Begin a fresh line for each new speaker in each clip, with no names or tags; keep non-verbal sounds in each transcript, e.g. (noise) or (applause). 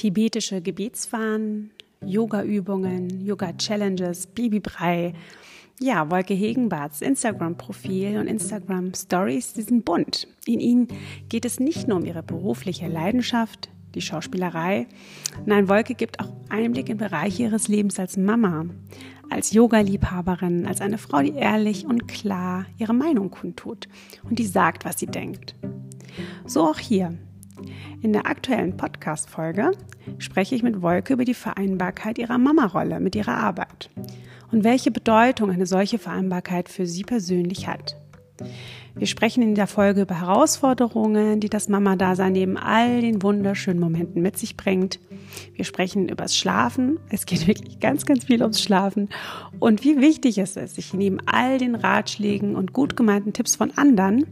tibetische Gebetsfahnen, Yoga-Übungen, Yoga-Challenges, Babybrei. Ja, Wolke Hegenbarts Instagram-Profil und Instagram-Stories, die sind bunt. In ihnen geht es nicht nur um ihre berufliche Leidenschaft, die Schauspielerei. Nein, Wolke gibt auch Einblick in Bereiche ihres Lebens als Mama, als Yoga-Liebhaberin, als eine Frau, die ehrlich und klar ihre Meinung kundtut und die sagt, was sie denkt. So auch hier. In der aktuellen Podcast-Folge spreche ich mit Wolke über die Vereinbarkeit ihrer Mama-Rolle mit ihrer Arbeit und welche Bedeutung eine solche Vereinbarkeit für sie persönlich hat. Wir sprechen in der Folge über Herausforderungen, die das Mama-Dasein neben all den wunderschönen Momenten mit sich bringt. Wir sprechen über das Schlafen. Es geht wirklich ganz, ganz viel ums Schlafen. Und wie wichtig es ist, sich neben all den Ratschlägen und gut gemeinten Tipps von anderen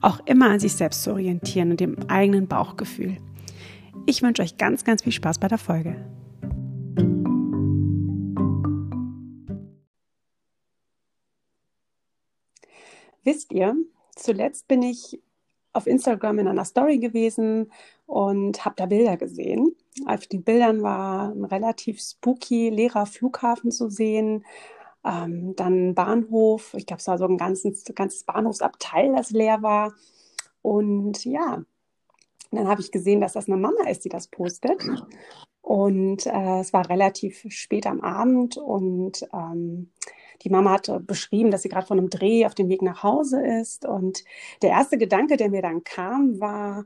auch immer an sich selbst zu orientieren und dem eigenen Bauchgefühl. Ich wünsche euch ganz, ganz viel Spaß bei der Folge. Wisst ihr, zuletzt bin ich auf Instagram in einer Story gewesen und habe da Bilder gesehen. Auf den Bildern war ein relativ spooky leerer Flughafen zu sehen. Ähm, dann Bahnhof, ich glaube, es war so ein ganzes, ganzes Bahnhofsabteil, das leer war. Und ja, dann habe ich gesehen, dass das eine Mama ist, die das postet. Und äh, es war relativ spät am Abend und ähm, die Mama hat beschrieben, dass sie gerade von einem Dreh auf dem Weg nach Hause ist. Und der erste Gedanke, der mir dann kam, war,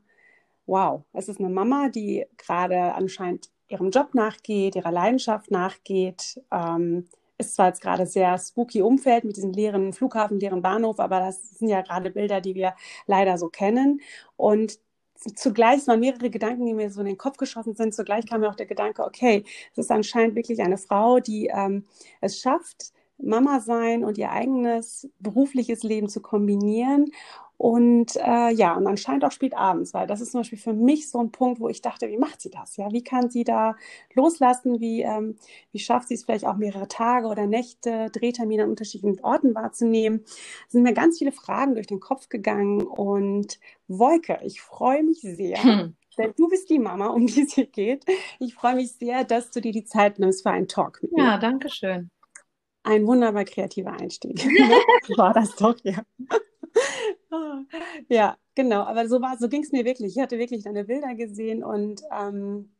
wow, es ist eine Mama, die gerade anscheinend ihrem Job nachgeht, ihrer Leidenschaft nachgeht. Ähm, ist zwar jetzt gerade sehr spooky Umfeld mit diesem leeren Flughafen, leeren Bahnhof, aber das sind ja gerade Bilder, die wir leider so kennen. Und zugleich waren mehrere Gedanken, die mir so in den Kopf geschossen sind. Zugleich kam mir auch der Gedanke, okay, es ist anscheinend wirklich eine Frau, die ähm, es schafft, Mama sein und ihr eigenes berufliches Leben zu kombinieren. Und äh, ja, und anscheinend auch spät abends, weil das ist zum Beispiel für mich so ein Punkt, wo ich dachte, wie macht sie das? Ja, wie kann sie da loslassen? Wie, ähm, wie schafft sie es vielleicht auch mehrere Tage oder Nächte, Drehtermine an unterschiedlichen Orten wahrzunehmen? Es sind mir ganz viele Fragen durch den Kopf gegangen und Wolke, ich freue mich sehr. Hm. Denn du bist die Mama, um die es hier geht. Ich freue mich sehr, dass du dir die Zeit nimmst für einen Talk
mit mir. Ja, danke schön
ein wunderbar kreativer Einstieg. (laughs) (laughs) war das doch, ja. (laughs) ja, genau. Aber so war, so ging es mir wirklich. Ich hatte wirklich deine Bilder gesehen und ähm,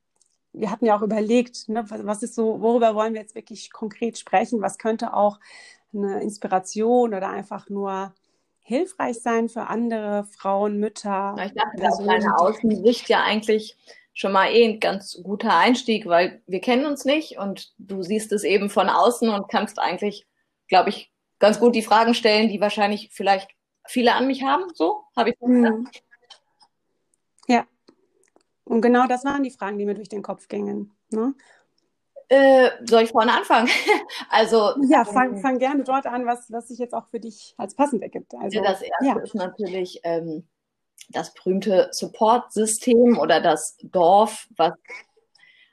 wir hatten ja auch überlegt, ne, was ist so, worüber wollen wir jetzt wirklich konkret sprechen? Was könnte auch eine Inspiration oder einfach nur hilfreich sein für andere Frauen, Mütter?
Ich dachte, aus deiner Außensicht ja eigentlich schon mal eh ein ganz guter Einstieg, weil wir kennen uns nicht und du siehst es eben von außen und kannst eigentlich, glaube ich, ganz gut die Fragen stellen, die wahrscheinlich vielleicht viele an mich haben. So habe ich mhm.
Ja. Und genau das waren die Fragen, die mir durch den Kopf gingen. Ne?
Äh, soll ich vorne anfangen? (laughs) also
ja, fang, ähm, fang, gerne dort an, was, was sich jetzt auch für dich als passend ergibt. Also,
das erste ja. ist natürlich ähm, das berühmte Support-System oder das Dorf, was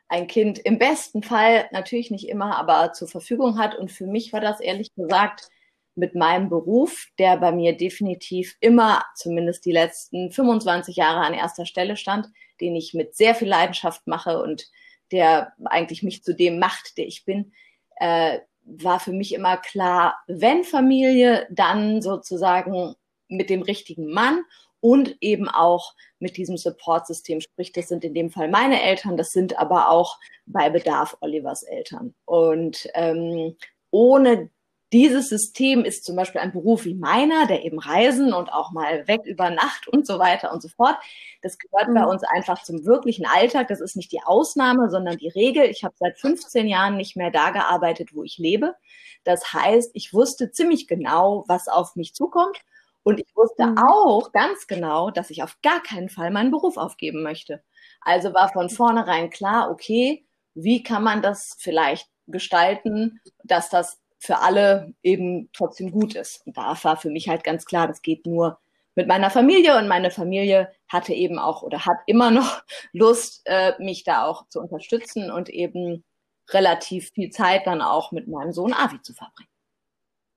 ein Kind im besten Fall natürlich nicht immer, aber zur Verfügung hat. Und für mich war das ehrlich gesagt mit meinem Beruf, der bei mir definitiv immer, zumindest die letzten 25 Jahre an erster Stelle stand, den ich mit sehr viel Leidenschaft mache und der eigentlich mich zu dem macht, der ich bin, äh, war für mich immer klar, wenn Familie, dann sozusagen mit dem richtigen Mann und eben auch mit diesem Support-System. Sprich, das sind in dem Fall meine Eltern, das sind aber auch bei Bedarf Olivers Eltern. Und ähm, ohne dieses System ist zum Beispiel ein Beruf wie meiner, der eben reisen und auch mal weg über Nacht und so weiter und so fort. Das gehört bei mhm. uns einfach zum wirklichen Alltag. Das ist nicht die Ausnahme, sondern die Regel. Ich habe seit 15 Jahren nicht mehr da gearbeitet, wo ich lebe. Das heißt, ich wusste ziemlich genau, was auf mich zukommt und ich wusste mhm. auch ganz genau, dass ich auf gar keinen Fall meinen Beruf aufgeben möchte. Also war von vornherein klar, okay, wie kann man das vielleicht gestalten, dass das für alle eben trotzdem gut ist. Und da war für mich halt ganz klar, das geht nur mit meiner Familie und meine Familie hatte eben auch oder hat immer noch (laughs) Lust, äh, mich da auch zu unterstützen und eben relativ viel Zeit dann auch mit meinem Sohn Avi zu verbringen.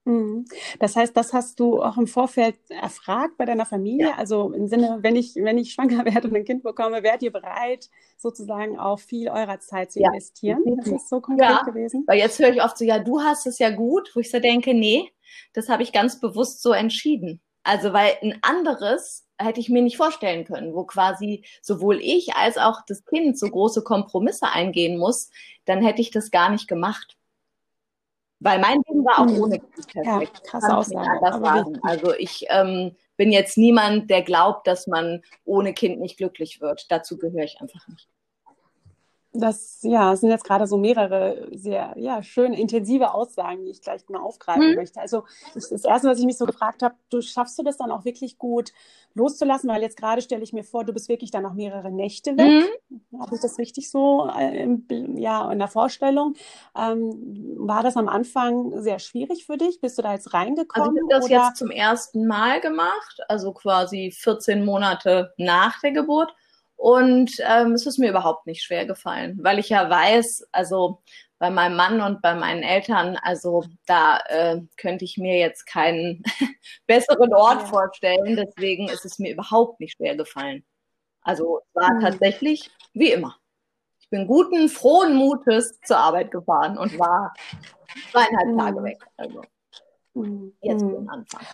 Mhm. Das heißt, das hast du auch im Vorfeld erfragt bei deiner Familie? Ja. Also im Sinne, wenn ich, wenn ich schwanger (laughs) werde und ein Kind bekomme, wärt ihr bereit, sozusagen auch viel eurer Zeit zu ja. investieren? Das ist so konkret ja. gewesen.
Weil jetzt höre ich oft so, ja, du hast es ja gut, wo ich so denke, nee, das habe ich ganz bewusst so entschieden. Also, weil ein anderes hätte ich mir nicht vorstellen können, wo quasi sowohl ich als auch das Kind so große Kompromisse eingehen muss, dann hätte ich das gar nicht gemacht. Weil mein Leben war auch hm. ohne Kind perfekt. Ja, krasse Aussage. Also ich ähm, bin jetzt niemand, der glaubt, dass man ohne Kind nicht glücklich wird. Dazu gehöre ich einfach nicht.
Das ja, sind jetzt gerade so mehrere sehr ja, schöne, intensive Aussagen, die ich gleich mal aufgreifen mhm. möchte. Also das, das Erste, was ich mich so gefragt habe, du schaffst du das dann auch wirklich gut loszulassen? Weil jetzt gerade stelle ich mir vor, du bist wirklich dann noch mehrere Nächte weg. Mhm. Habe ich das richtig so äh, ja, in der Vorstellung? Ähm, war das am Anfang sehr schwierig für dich? Bist du da jetzt reingekommen? Also
ich habe das oder? jetzt zum ersten Mal gemacht, also quasi 14 Monate nach der Geburt. Und ähm, es ist mir überhaupt nicht schwer gefallen, weil ich ja weiß, also bei meinem Mann und bei meinen Eltern, also da äh, könnte ich mir jetzt keinen (laughs) besseren Ort vorstellen. Deswegen ist es mir überhaupt nicht schwer gefallen. Also es war mhm. tatsächlich wie immer. Ich bin guten, frohen Mutes zur Arbeit gefahren und war zweieinhalb mhm. Tage weg. Also
mhm. jetzt mhm. den Anfang.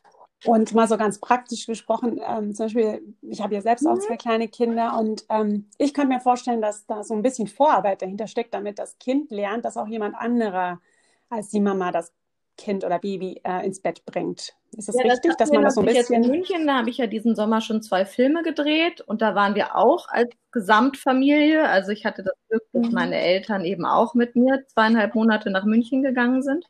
Und mal so ganz praktisch gesprochen, ähm, zum Beispiel, ich habe ja selbst auch mhm. zwei kleine Kinder und ähm, ich kann mir vorstellen, dass da so ein bisschen Vorarbeit dahinter steckt, damit das Kind lernt, dass auch jemand anderer als die Mama das Kind oder Baby äh, ins Bett bringt. Ist das ja, richtig, das dass man das so ein bisschen...
Jetzt in München, da habe ich ja diesen Sommer schon zwei Filme gedreht und da waren wir auch als Gesamtfamilie. Also ich hatte das Glück, dass mhm. meine Eltern eben auch mit mir zweieinhalb Monate nach München gegangen sind.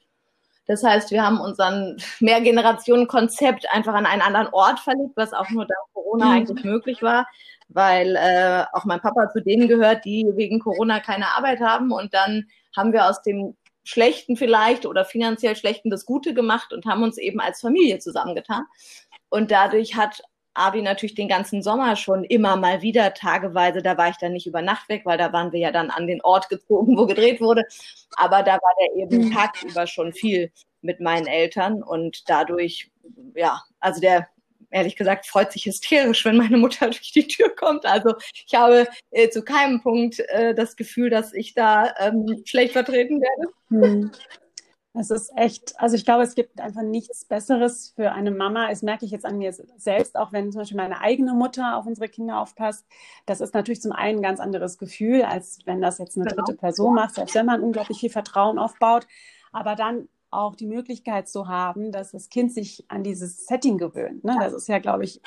Das heißt, wir haben unseren Mehrgenerationen-Konzept einfach an einen anderen Ort verlegt, was auch nur dank Corona mhm. eigentlich möglich war, weil äh, auch mein Papa zu denen gehört, die wegen Corona keine Arbeit haben. Und dann haben wir aus dem Schlechten vielleicht oder finanziell Schlechten das Gute gemacht und haben uns eben als Familie zusammengetan. Und dadurch hat Avi natürlich den ganzen Sommer schon immer mal wieder tageweise, da war ich dann nicht über Nacht weg, weil da waren wir ja dann an den Ort gezogen, (laughs) wo gedreht wurde. Aber da war der eben mhm. tagsüber schon viel mit meinen Eltern und dadurch, ja, also der ehrlich gesagt freut sich hysterisch, wenn meine Mutter (laughs) durch die Tür kommt. Also ich habe äh, zu keinem Punkt äh, das Gefühl, dass ich da ähm, schlecht vertreten werde. Hm.
Es ist echt, also ich glaube, es gibt einfach nichts Besseres für eine Mama. Das merke ich jetzt an mir selbst, auch wenn zum Beispiel meine eigene Mutter auf unsere Kinder aufpasst. Das ist natürlich zum einen ein ganz anderes Gefühl, als wenn das jetzt eine dritte Person macht, selbst wenn man unglaublich viel Vertrauen aufbaut. Aber dann auch die Möglichkeit zu haben, dass das Kind sich an dieses Setting gewöhnt. Ne? Das ist ja, glaube ich,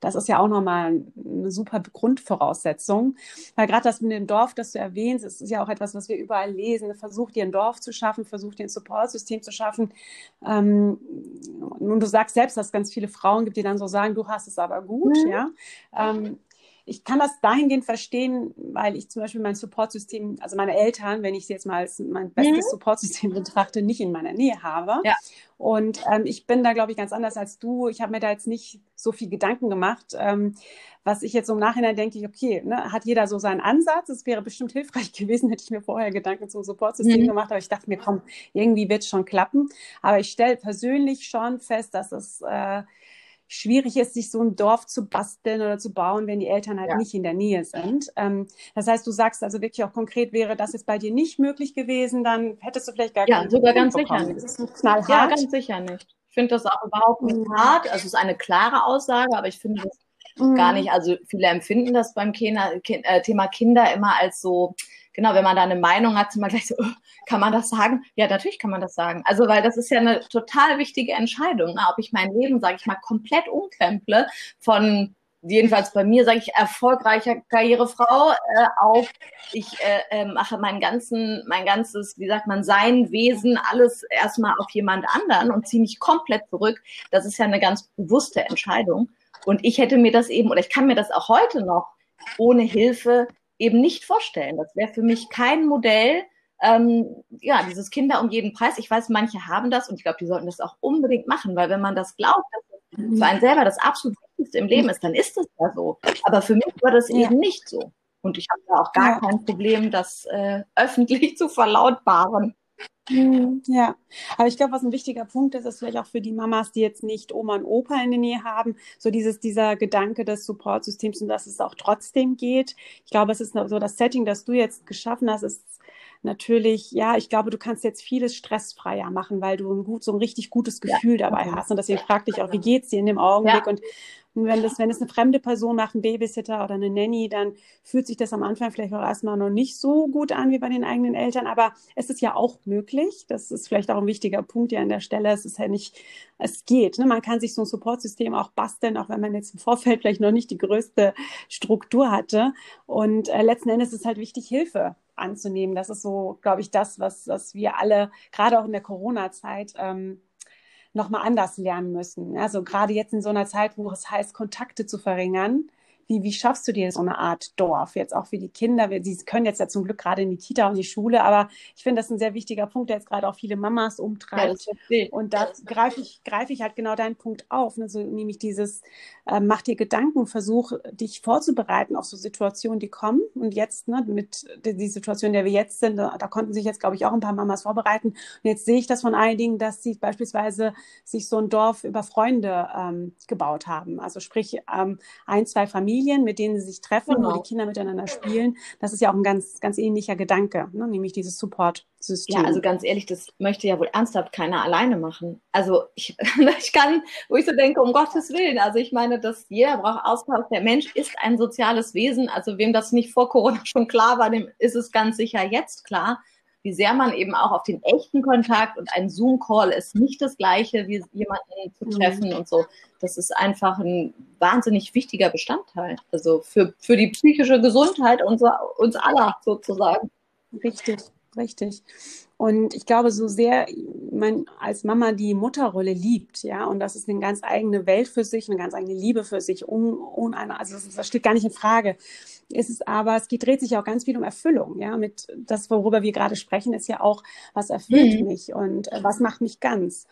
das ist ja auch nochmal eine super Grundvoraussetzung. Weil gerade das mit dem Dorf, das du erwähnst, ist ja auch etwas, was wir überall lesen. Versucht ihr ein Dorf zu schaffen, versucht ihr ein Supportsystem zu schaffen. Ähm, nun, du sagst selbst, dass es ganz viele Frauen gibt, die dann so sagen, du hast es aber gut, mhm. ja. Ähm, ich kann das dahingehend verstehen, weil ich zum Beispiel mein Supportsystem, also meine Eltern, wenn ich sie jetzt mal als mein bestes mhm. Supportsystem betrachte, nicht in meiner Nähe habe. Ja. Und ähm, ich bin da, glaube ich, ganz anders als du. Ich habe mir da jetzt nicht so viel Gedanken gemacht. Ähm, was ich jetzt so im Nachhinein denke, okay, ne, hat jeder so seinen Ansatz. Es wäre bestimmt hilfreich (laughs) gewesen, hätte ich mir vorher Gedanken zum Supportsystem mhm. gemacht. Aber ich dachte mir, komm, irgendwie wird es schon klappen. Aber ich stelle persönlich schon fest, dass es äh, schwierig ist, sich so ein Dorf zu basteln oder zu bauen, wenn die Eltern halt ja. nicht in der Nähe sind. Ähm, das heißt, du sagst also wirklich auch konkret, wäre das jetzt bei dir nicht möglich gewesen, dann hättest du vielleicht gar
ja, Ja, sogar ganz sicher nicht. Das ist knallhart. Ja, ganz sicher nicht. Ich finde das auch überhaupt nicht mhm. hart. Also es ist eine klare Aussage, aber ich finde das mhm. gar nicht. Also viele empfinden das beim äh, Thema Kinder immer als so genau, wenn man da eine Meinung hat, sind man gleich so, oh, kann man das sagen? Ja, natürlich kann man das sagen. Also, weil das ist ja eine total wichtige Entscheidung, ne? ob ich mein Leben, sage ich mal, komplett umkremple von jedenfalls bei mir sage ich erfolgreicher Karrierefrau äh, auf ich äh, äh, mache mein ganzen mein ganzes wie sagt man sein Wesen alles erstmal auf jemand anderen und ziehe mich komplett zurück das ist ja eine ganz bewusste Entscheidung und ich hätte mir das eben oder ich kann mir das auch heute noch ohne Hilfe eben nicht vorstellen. Das wäre für mich kein Modell, ähm, ja, dieses Kinder um jeden Preis. Ich weiß, manche haben das und ich glaube, die sollten das auch unbedingt machen, weil wenn man das glaubt, dass das für einen selber das absolut Wichtigste im Leben ist, dann ist es ja so. Aber für mich war das ja. eben nicht so. Und ich habe da auch gar ja. kein Problem, das äh, öffentlich (laughs) zu verlautbaren.
Mhm, ja, aber ich glaube, was ein wichtiger Punkt ist, ist vielleicht auch für die Mamas, die jetzt nicht Oma und Opa in der Nähe haben, so dieses, dieser Gedanke des Supportsystems und dass es auch trotzdem geht. Ich glaube, es ist so das Setting, das du jetzt geschaffen hast, ist natürlich, ja, ich glaube, du kannst jetzt vieles stressfreier machen, weil du ein gut, so ein richtig gutes Gefühl ja. dabei hast. Und deswegen frag dich auch, wie geht's dir in dem Augenblick? Ja. Und wenn das, wenn es eine fremde Person macht, ein Babysitter oder eine Nanny, dann fühlt sich das am Anfang vielleicht auch erstmal noch nicht so gut an wie bei den eigenen Eltern. Aber es ist ja auch möglich. Das ist vielleicht auch ein wichtiger Punkt hier an der Stelle. Es ist ja nicht, es geht. Ne? Man kann sich so ein Supportsystem auch basteln, auch wenn man jetzt im Vorfeld vielleicht noch nicht die größte Struktur hatte. Und äh, letzten Endes ist halt wichtig, Hilfe anzunehmen. Das ist so, glaube ich, das, was, was wir alle, gerade auch in der Corona-Zeit, ähm, nochmal anders lernen müssen. Also gerade jetzt in so einer Zeit, wo es heißt, Kontakte zu verringern, wie, wie schaffst du dir so eine Art Dorf? Jetzt auch für die Kinder. Sie können jetzt ja zum Glück gerade in die Kita und die Schule, aber ich finde das ein sehr wichtiger Punkt, der jetzt gerade auch viele Mamas umtreibt. Ja, und da greife ich, greife ich halt genau deinen Punkt auf. Ne? So, nämlich dieses, äh, mach dir Gedanken, versuch dich vorzubereiten auf so Situationen, die kommen. Und jetzt, ne, mit die Situation, in der wir jetzt sind, da, da konnten sich jetzt, glaube ich, auch ein paar Mamas vorbereiten. Und jetzt sehe ich das von einigen, dass sie beispielsweise sich so ein Dorf über Freunde ähm, gebaut haben. Also sprich, ähm, ein, zwei Familien Familien, mit denen sie sich treffen, genau. wo die Kinder miteinander spielen. Das ist ja auch ein ganz, ganz ähnlicher Gedanke, ne? nämlich dieses Support-System.
Ja, also ganz ehrlich, das möchte ja wohl ernsthaft keiner alleine machen. Also ich, (laughs) ich kann, wo ich so denke, um Gottes Willen, also ich meine, dass jeder braucht Austausch. Der Mensch ist ein soziales Wesen. Also wem das nicht vor Corona schon klar war, dem ist es ganz sicher jetzt klar wie sehr man eben auch auf den echten Kontakt und ein Zoom-Call ist nicht das gleiche, wie jemanden zu mhm. treffen mhm. und so. Das ist einfach ein wahnsinnig wichtiger Bestandteil. Also für, für die psychische Gesundheit unser, uns aller sozusagen.
Richtig, richtig. Und ich glaube, so sehr man als Mama die Mutterrolle liebt, ja, und das ist eine ganz eigene Welt für sich, eine ganz eigene Liebe für sich, um, um eine, also das, das steht gar nicht in Frage. Ist es aber, es geht, dreht sich auch ganz viel um Erfüllung, ja, mit das, worüber wir gerade sprechen, ist ja auch, was erfüllt mhm. mich und äh, was macht mich ganz.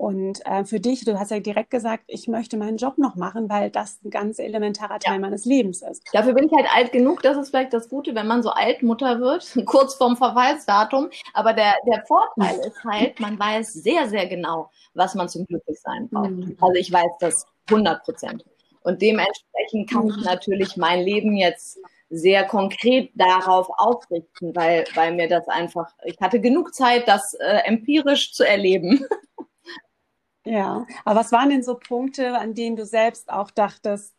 Und äh, für dich, du hast ja direkt gesagt, ich möchte meinen Job noch machen, weil das ein ganz elementarer Teil ja. meines Lebens ist.
Dafür bin ich halt alt genug, das ist vielleicht das Gute, wenn man so Altmutter wird, (laughs) kurz vorm Verweisdatum. Aber der, der Vorteil ist halt, man weiß sehr, sehr genau, was man zum Glücklichsein braucht. Mhm. Also ich weiß das 100 Prozent. Und dementsprechend kann ich mhm. natürlich mein Leben jetzt sehr konkret darauf ausrichten, weil, weil mir das einfach, ich hatte genug Zeit, das äh, empirisch zu erleben. (laughs)
Ja, aber was waren denn so Punkte, an denen du selbst auch dachtest,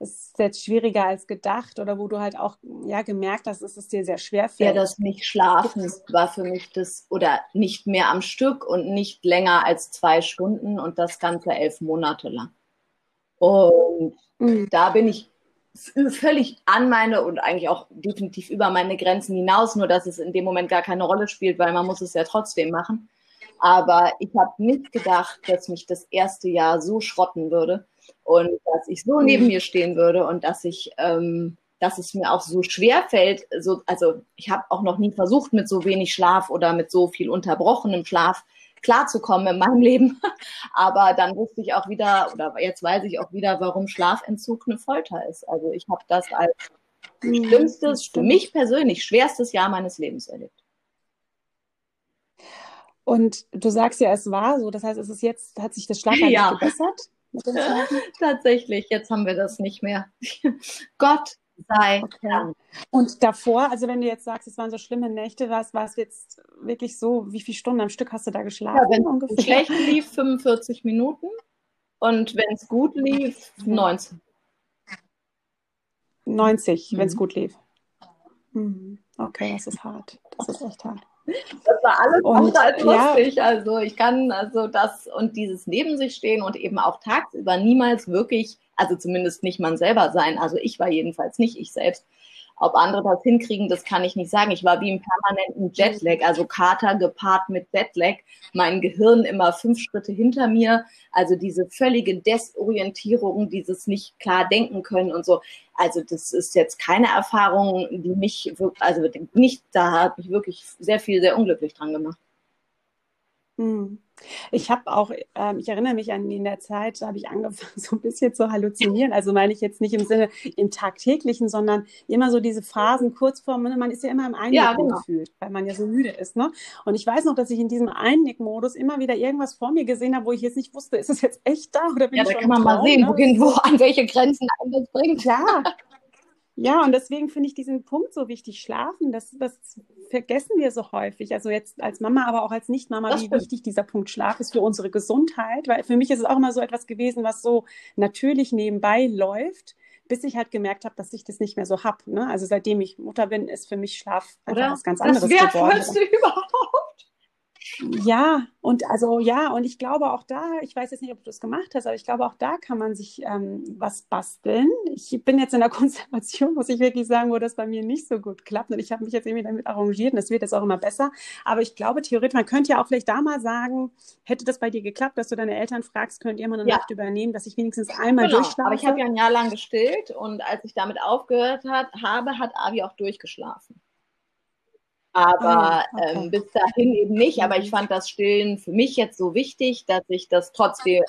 es ist jetzt schwieriger als gedacht oder wo du halt auch ja gemerkt hast, dass es dir sehr schwer fällt?
Ja, das nicht schlafen war für mich das oder nicht mehr am Stück und nicht länger als zwei Stunden und das Ganze elf Monate lang. Und mhm. da bin ich völlig an meine und eigentlich auch definitiv über meine Grenzen hinaus, nur dass es in dem Moment gar keine Rolle spielt, weil man muss es ja trotzdem machen. Aber ich habe nicht gedacht, dass mich das erste Jahr so schrotten würde und dass ich so neben mir stehen würde und dass ich, ähm, dass es mir auch so schwer fällt. So, also ich habe auch noch nie versucht, mit so wenig Schlaf oder mit so viel unterbrochenem Schlaf klarzukommen in meinem (laughs) Leben. Aber dann wusste ich auch wieder, oder jetzt weiß ich auch wieder, warum Schlafentzug eine Folter ist. Also ich habe das als mhm, schlimmstes, für mich persönlich schwerstes Jahr meines Lebens erlebt.
Und du sagst ja, es war so, das heißt, es ist jetzt, hat sich das Schlafverhalten ja. gebessert? (laughs)
Tatsächlich, jetzt haben wir das nicht mehr. (laughs) Gott sei okay. Dank.
Und davor, also wenn du jetzt sagst, es waren so schlimme Nächte, war es jetzt wirklich so, wie viele Stunden am Stück hast du da geschlafen? Ja,
wenn ungefähr? es schlecht lief, 45 Minuten und wenn es gut lief, 19.
90, mhm. wenn es gut lief. Mhm. Okay, das ist hart. Das ist echt hart.
Das war alles und, als lustig. Ja. Also ich kann also das und dieses neben sich stehen und eben auch tagsüber niemals wirklich, also zumindest nicht man selber sein. Also ich war jedenfalls nicht ich selbst. Ob andere das hinkriegen, das kann ich nicht sagen. Ich war wie im permanenten Jetlag, also Kater gepaart mit Jetlag. Mein Gehirn immer fünf Schritte hinter mir. Also diese völlige Desorientierung, dieses nicht klar denken können und so. Also das ist jetzt keine Erfahrung, die mich, also nicht, da hat mich wirklich sehr viel, sehr unglücklich dran gemacht.
Hm. Ich habe auch, ähm, ich erinnere mich an in der Zeit, da habe ich angefangen, (laughs) so ein bisschen zu halluzinieren. Also meine ich jetzt nicht im Sinne im tagtäglichen, sondern immer so diese Phasen kurz vor, ne, man ist ja immer im Einnicken ja, genau. gefühlt, weil man ja so müde ist. Ne? Und ich weiß noch, dass ich in diesem Einnick-Modus immer wieder irgendwas vor mir gesehen habe, wo ich jetzt nicht wusste, ist es jetzt echt da oder bin
ja,
ich
da kann man mal sehen, ne? wohin, wo, an welche Grenzen das bringt.
Ja, (laughs) ja, und deswegen finde ich diesen Punkt so wichtig. Schlafen, das, das vergessen wir so häufig. Also jetzt als Mama, aber auch als Nicht-Mama, wie wichtig dieser Punkt Schlaf ist für unsere Gesundheit. Weil für mich ist es auch immer so etwas gewesen, was so natürlich nebenbei läuft, bis ich halt gemerkt habe, dass ich das nicht mehr so habe. Ne? Also seitdem ich Mutter bin, ist für mich Schlaf einfach was ganz anderes
das geworden. (laughs) Das überhaupt.
Ja, und also ja, und ich glaube auch da, ich weiß jetzt nicht, ob du das gemacht hast, aber ich glaube auch da kann man sich ähm, was basteln. Ich bin jetzt in der (laughs) Konstellation, muss ich wirklich sagen, wo das bei mir nicht so gut klappt. Und ich habe mich jetzt irgendwie damit arrangiert und das wird jetzt auch immer besser. Aber ich glaube, theoretisch, man könnte ja auch vielleicht da mal sagen, hätte das bei dir geklappt, dass du deine Eltern fragst, könnt ihr mal eine ja. Nacht übernehmen, dass ich wenigstens einmal genau. durchschlafe?
Aber ich habe ja ein Jahr lang gestillt und als ich damit aufgehört hat, habe, hat Avi auch durchgeschlafen. Aber ah, okay. ähm, bis dahin eben nicht. Aber ich mhm. fand das Stillen für mich jetzt so wichtig, dass ich das trotzdem,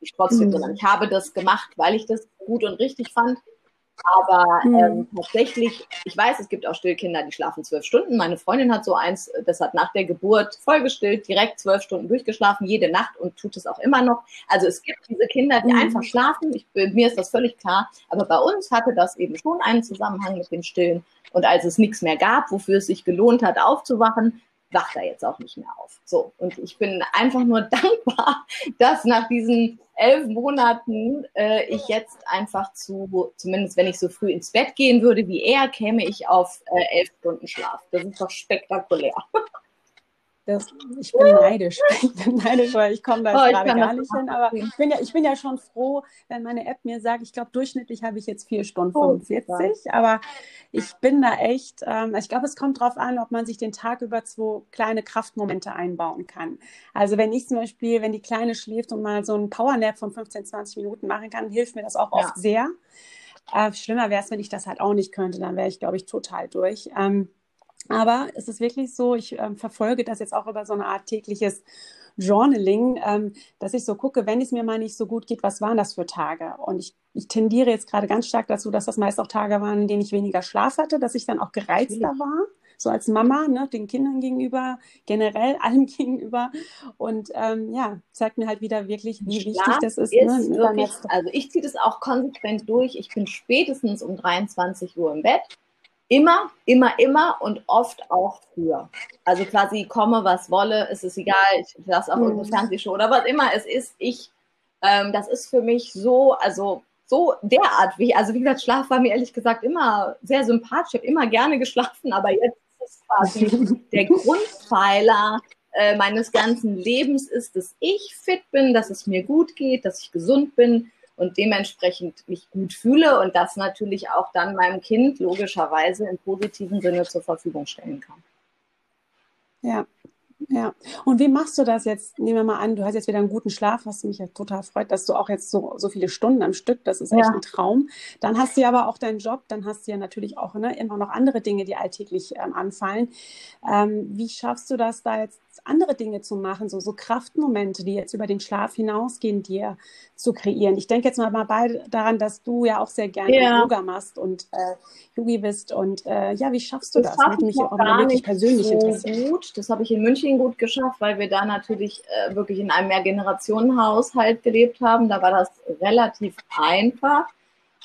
ich trotzdem, mhm. sondern ich habe das gemacht, weil ich das gut und richtig fand. Aber mhm. ähm, tatsächlich, ich weiß, es gibt auch Stillkinder, die schlafen zwölf Stunden. Meine Freundin hat so eins, das hat nach der Geburt vollgestillt, direkt zwölf Stunden durchgeschlafen, jede Nacht und tut es auch immer noch. Also es gibt diese Kinder, die mhm. einfach schlafen. Ich, mir ist das völlig klar. Aber bei uns hatte das eben schon einen Zusammenhang mit dem Stillen. Und als es nichts mehr gab, wofür es sich gelohnt hat, aufzuwachen, wacht er jetzt auch nicht mehr auf. So. Und ich bin einfach nur (laughs) dankbar, dass nach diesen elf Monaten äh, ich jetzt einfach zu, zumindest wenn ich so früh ins Bett gehen würde wie er, käme ich auf äh, elf Stunden Schlaf. Das ist doch spektakulär. (laughs)
Das, ich bin neidisch. (laughs) Ich bin neidisch, weil ich komme da oh, gerade gar nicht hin. Aber ich bin, ja, ich bin ja schon froh, wenn meine App mir sagt, ich glaube, durchschnittlich habe ich jetzt vier Stunden oh, 45. Aber ich bin da echt, ähm, ich glaube, es kommt darauf an, ob man sich den Tag über zwei kleine Kraftmomente einbauen kann. Also wenn ich zum Beispiel, wenn die Kleine schläft und mal so einen Powernap von 15, 20 Minuten machen kann, hilft mir das auch ja. oft sehr. Äh, schlimmer wäre es, wenn ich das halt auch nicht könnte. Dann wäre ich, glaube ich, total durch. Ähm, aber es ist wirklich so, ich ähm, verfolge das jetzt auch über so eine Art tägliches Journaling, ähm, dass ich so gucke, wenn es mir mal nicht so gut geht, was waren das für Tage? Und ich, ich tendiere jetzt gerade ganz stark dazu, dass das meist auch Tage waren, in denen ich weniger Schlaf hatte, dass ich dann auch gereizter war, so als Mama, ne, den Kindern gegenüber, generell (laughs) allem gegenüber. Und ähm, ja, zeigt mir halt wieder wirklich, wie Schlaf wichtig das ist.
Ne, ist ne, wirklich, also ich ziehe das auch konsequent durch. Ich bin spätestens um 23 Uhr im Bett Immer, immer, immer und oft auch früher. Also quasi komme, was wolle, ist es egal, ich lasse auch mhm. irgendeine Fernsehshow oder was immer es ist. Ich, ähm, das ist für mich so, also so derart wie, also wie gesagt, Schlaf war mir ehrlich gesagt immer sehr sympathisch. Ich habe immer gerne geschlafen, aber jetzt ist es quasi (laughs) der Grundpfeiler äh, meines ganzen Lebens ist, dass ich fit bin, dass es mir gut geht, dass ich gesund bin, und dementsprechend mich gut fühle und das natürlich auch dann meinem Kind logischerweise im positiven Sinne zur Verfügung stellen kann.
Ja, ja. Und wie machst du das jetzt? Nehmen wir mal an, du hast jetzt wieder einen guten Schlaf, was mich ja total freut, dass du auch jetzt so, so viele Stunden am Stück, das ist echt ja. ein Traum. Dann hast du ja aber auch deinen Job, dann hast du ja natürlich auch ne, immer noch andere Dinge, die alltäglich ähm, anfallen. Ähm, wie schaffst du das, da jetzt andere Dinge zu machen, so, so Kraftmomente, die jetzt über den Schlaf hinausgehen, dir zu kreieren. Ich denke jetzt mal, mal daran, dass du ja auch sehr gerne ja. Yoga machst und äh, Yogi bist. Und äh, ja, wie schaffst du das?
Das würde mich auch gar wirklich persönlich so. Gut. Das habe ich in München gut geschafft, weil wir da natürlich äh, wirklich in einem Mehrgenerationenhaushalt gelebt haben. Da war das relativ einfach.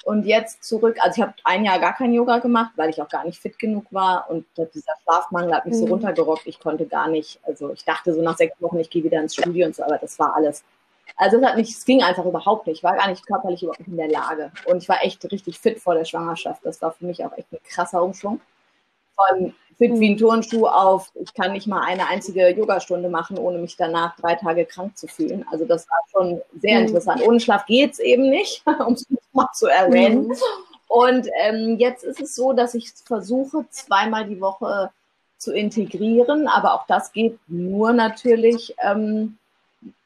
Und jetzt zurück, also ich habe ein Jahr gar kein Yoga gemacht, weil ich auch gar nicht fit genug war und dieser Schlafmangel hat mich mhm. so runtergerockt, ich konnte gar nicht, also ich dachte so nach sechs Wochen, ich gehe wieder ins Studio und so, aber das war alles. Also es hat nicht, es ging einfach überhaupt nicht, ich war gar nicht körperlich überhaupt nicht in der Lage und ich war echt richtig fit vor der Schwangerschaft. Das war für mich auch echt ein krasser Umschwung. Von fit wie ein Turnschuh auf, ich kann nicht mal eine einzige Yogastunde machen, ohne mich danach drei Tage krank zu fühlen. Also das war schon sehr mhm. interessant. Ohne Schlaf geht es eben nicht, (laughs) um es mal zu erwähnen. Mhm. Und ähm, jetzt ist es so, dass ich versuche, zweimal die Woche zu integrieren, aber auch das geht nur natürlich ähm,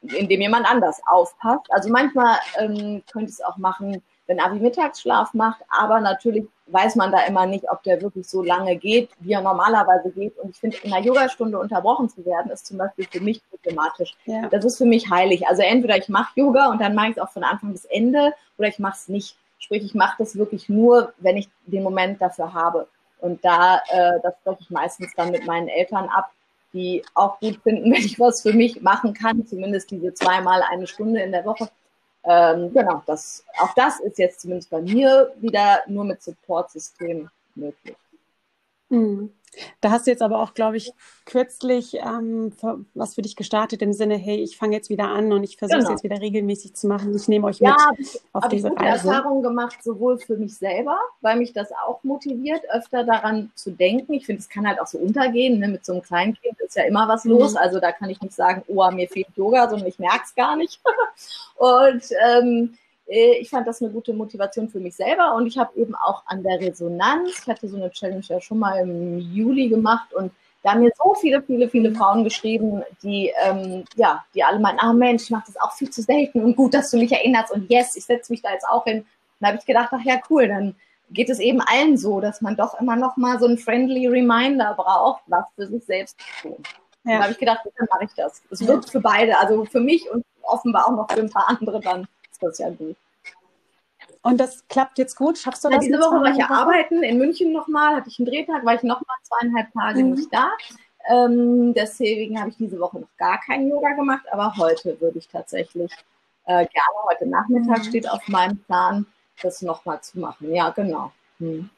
indem jemand anders aufpasst. Also manchmal ähm, könnte ich es auch machen, wenn Abi Mittagsschlaf macht, aber natürlich weiß man da immer nicht, ob der wirklich so lange geht, wie er normalerweise geht. Und ich finde, in einer Yogastunde unterbrochen zu werden, ist zum Beispiel für mich problematisch. Ja. Das ist für mich heilig. Also entweder ich mache Yoga und dann mache ich es auch von Anfang bis Ende oder ich mache es nicht. Sprich, ich mache das wirklich nur, wenn ich den Moment dafür habe. Und da, äh, das spreche ich meistens dann mit meinen Eltern ab, die auch gut finden, (laughs) wenn ich was für mich machen kann, zumindest diese zweimal eine Stunde in der Woche. Ähm, genau, das, auch das ist jetzt zumindest bei mir wieder nur mit Supportsystem möglich.
Mhm. Da hast du jetzt aber auch, glaube ich, kürzlich ähm, was für dich gestartet im Sinne, hey, ich fange jetzt wieder an und ich versuche genau. es jetzt wieder regelmäßig zu machen. Ich nehme euch ja, mit auf
hab diese ich gute Reise. Erfahrungen gemacht, sowohl für mich selber, weil mich das auch motiviert, öfter daran zu denken. Ich finde, es kann halt auch so untergehen. Ne? Mit so einem kleinen Kind ist ja immer was los. Mhm. Also da kann ich nicht sagen, oh, mir fehlt Yoga, sondern ich merke es gar nicht. (laughs) und ähm, äh, ich fand das eine gute Motivation für mich selber und ich habe eben auch an der Resonanz, ich hatte so eine Challenge ja schon mal im Juli gemacht und da haben mir so viele, viele, viele Frauen geschrieben, die, ähm, ja, die alle meinen, ah Mensch, ich mache das auch viel zu selten und gut, dass du mich erinnerst und yes, ich setze mich da jetzt auch hin. Dann habe ich gedacht, ach ja, cool, dann geht es eben allen so, dass man doch immer noch mal so ein friendly Reminder braucht, was für sich selbst zu tun. Ja. Dann habe ich gedacht, dann mache ich das. Es wirkt für beide, also für mich und offenbar auch noch für ein paar andere dann das ja gut.
Und das klappt jetzt gut? Schaffst du
das? Ja, diese Woche war ich ja arbeiten in München nochmal, hatte ich einen Drehtag, war ich nochmal zweieinhalb Tage mhm. nicht da. Ähm, deswegen habe ich diese Woche noch gar kein Yoga gemacht, aber heute würde ich tatsächlich äh, gerne, heute Nachmittag mhm. steht auf meinem Plan, das nochmal zu machen. Ja, genau. Hm.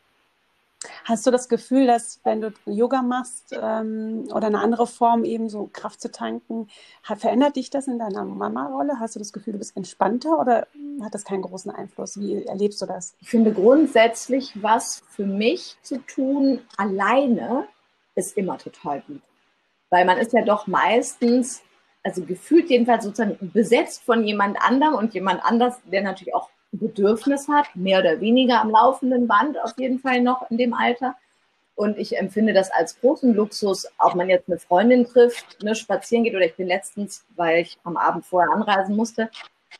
Hast du das Gefühl, dass wenn du Yoga machst ähm, oder eine andere Form eben so Kraft zu tanken, hat, verändert dich das in deiner Mama-Rolle? Hast du das Gefühl, du bist entspannter oder hat das keinen großen Einfluss? Wie erlebst du das?
Ich finde grundsätzlich, was für mich zu tun alleine ist immer total gut. Weil man ist ja doch meistens, also gefühlt jedenfalls sozusagen besetzt von jemand anderem und jemand anders, der natürlich auch Bedürfnis hat, mehr oder weniger am laufenden Band auf jeden Fall noch in dem Alter. Und ich empfinde das als großen Luxus, ob man jetzt eine Freundin trifft, ne, spazieren geht oder ich bin letztens, weil ich am Abend vorher anreisen musste,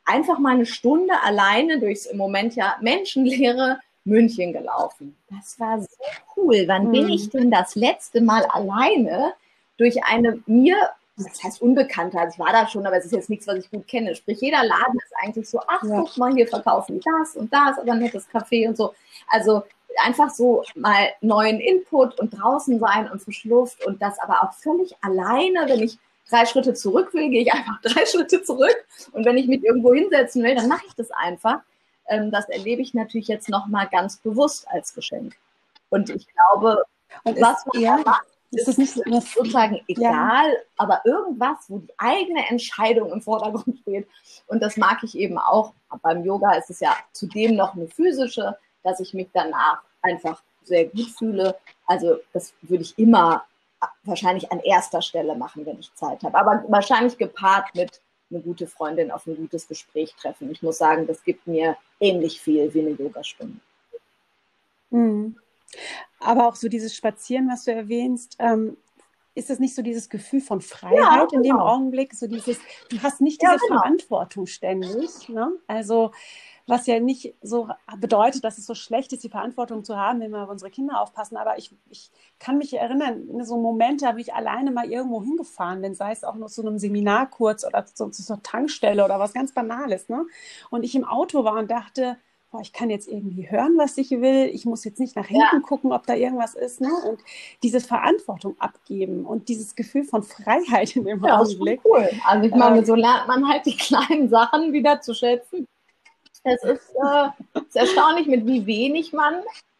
einfach mal eine Stunde alleine durchs im Moment ja menschenleere München gelaufen. Das war so cool. Wann mhm. bin ich denn das letzte Mal alleine durch eine mir das heißt Unbekannte, also ich war da schon, aber es ist jetzt nichts, was ich gut kenne. Sprich, jeder Laden ist eigentlich so, ach, ja. guck mal, hier verkaufen die das und das, aber ein nettes Café und so. Also einfach so mal neuen Input und draußen sein und frische Luft und das aber auch völlig alleine, wenn ich drei Schritte zurück will, gehe ich einfach (laughs) drei Schritte zurück und wenn ich mich irgendwo hinsetzen will, dann mache ich das einfach. Ähm, das erlebe ich natürlich jetzt nochmal ganz bewusst als Geschenk. Und ich glaube, und was man ja, macht, ist es nicht sozusagen egal, ja. aber irgendwas, wo die eigene Entscheidung im Vordergrund steht. Und das mag ich eben auch. Beim Yoga ist es ja zudem noch eine physische, dass ich mich danach einfach sehr gut fühle. Also das würde ich immer wahrscheinlich an erster Stelle machen, wenn ich Zeit habe. Aber wahrscheinlich gepaart mit eine gute Freundin auf ein gutes Gespräch treffen. Ich muss sagen, das gibt mir ähnlich viel wie eine Yogastunde.
Mhm. Aber auch so dieses Spazieren, was du erwähnst, ähm, ist es nicht so dieses Gefühl von Freiheit ja, genau. in dem genau. Augenblick? So dieses, du hast nicht diese ja, genau. Verantwortung ständig. Ne? Also, was ja nicht so bedeutet, dass es so schlecht ist, die Verantwortung zu haben, wenn wir auf unsere Kinder aufpassen. Aber ich, ich kann mich erinnern, so Momente habe ich alleine mal irgendwo hingefahren bin, sei es auch nur zu einem Seminar kurz oder zu, zu so einer Tankstelle oder was ganz Banales. Ne? Und ich im Auto war und dachte, boah, ich kann jetzt irgendwie hören, was ich will. Ich muss jetzt nicht nach hinten ja. gucken, ob da irgendwas ist. Ne? Und diese Verantwortung abgeben und dieses Gefühl von Freiheit in dem ja, Augenblick.
Cool. Also ich meine, äh, so lernt man halt die (laughs) kleinen Sachen wieder zu schätzen. Es ist, äh, ist erstaunlich, mit wie wenig man,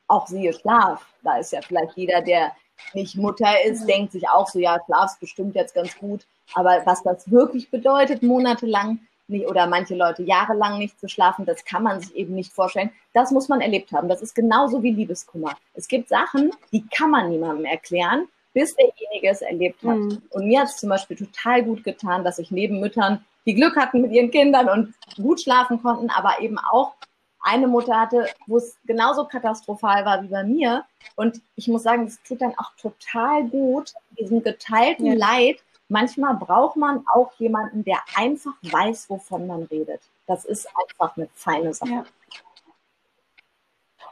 auch siehe Schlaf, da ist ja vielleicht jeder, der nicht Mutter ist, denkt sich auch so, ja, Schlaf ist bestimmt jetzt ganz gut. Aber was das wirklich bedeutet, monatelang, nicht, oder manche Leute jahrelang nicht zu schlafen, das kann man sich eben nicht vorstellen. Das muss man erlebt haben. Das ist genauso wie Liebeskummer. Es gibt Sachen, die kann man niemandem erklären, bis derjenige es erlebt hat. Mhm. Und mir hat es zum Beispiel total gut getan, dass ich neben Müttern, die Glück hatten mit ihren Kindern und gut schlafen konnten, aber eben auch eine Mutter hatte, wo es genauso katastrophal war wie bei mir. Und ich muss sagen, es tut dann auch total gut, diesem geteilten ja. Leid manchmal braucht man auch jemanden, der einfach weiß, wovon man redet. Das ist einfach eine feine Sache. Ja.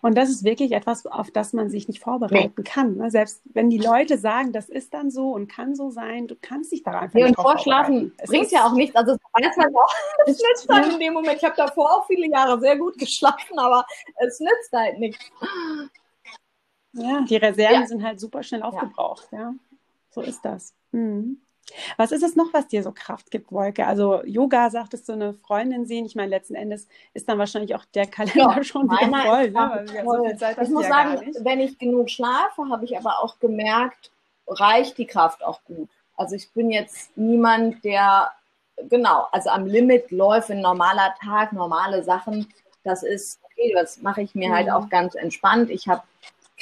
Und das ist wirklich etwas, auf das man sich nicht vorbereiten nee. kann. Ne? Selbst wenn die Leute sagen, das ist dann so und kann so sein, du kannst dich daran einfach
nee, nicht und vorschlafen bringt ja auch nichts. Also weiß man auch, (laughs) es nützt halt in dem Moment. Ich habe davor auch viele Jahre sehr gut geschlafen, aber es nützt halt nichts.
Ja, die Reserven ja. sind halt super schnell aufgebraucht. Ja, ja. so ist das. Mhm. Was ist es noch, was dir so Kraft gibt, Wolke? Also Yoga, sagtest du, eine Freundin sehen. Ich meine, letzten Endes ist dann wahrscheinlich auch der Kalender ja, (laughs) schon wieder voll. Ne?
voll. So ich muss ja sagen, wenn ich genug schlafe, habe ich aber auch gemerkt, reicht die Kraft auch gut. Also ich bin jetzt niemand, der genau, also am Limit läuft ein normaler Tag, normale Sachen. Das ist okay, das mache ich mir halt mhm. halt auch ganz entspannt. Ich habe